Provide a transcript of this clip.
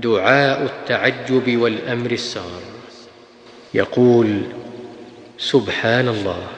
دعاء التعجب والأمر السار يقول سبحان الله.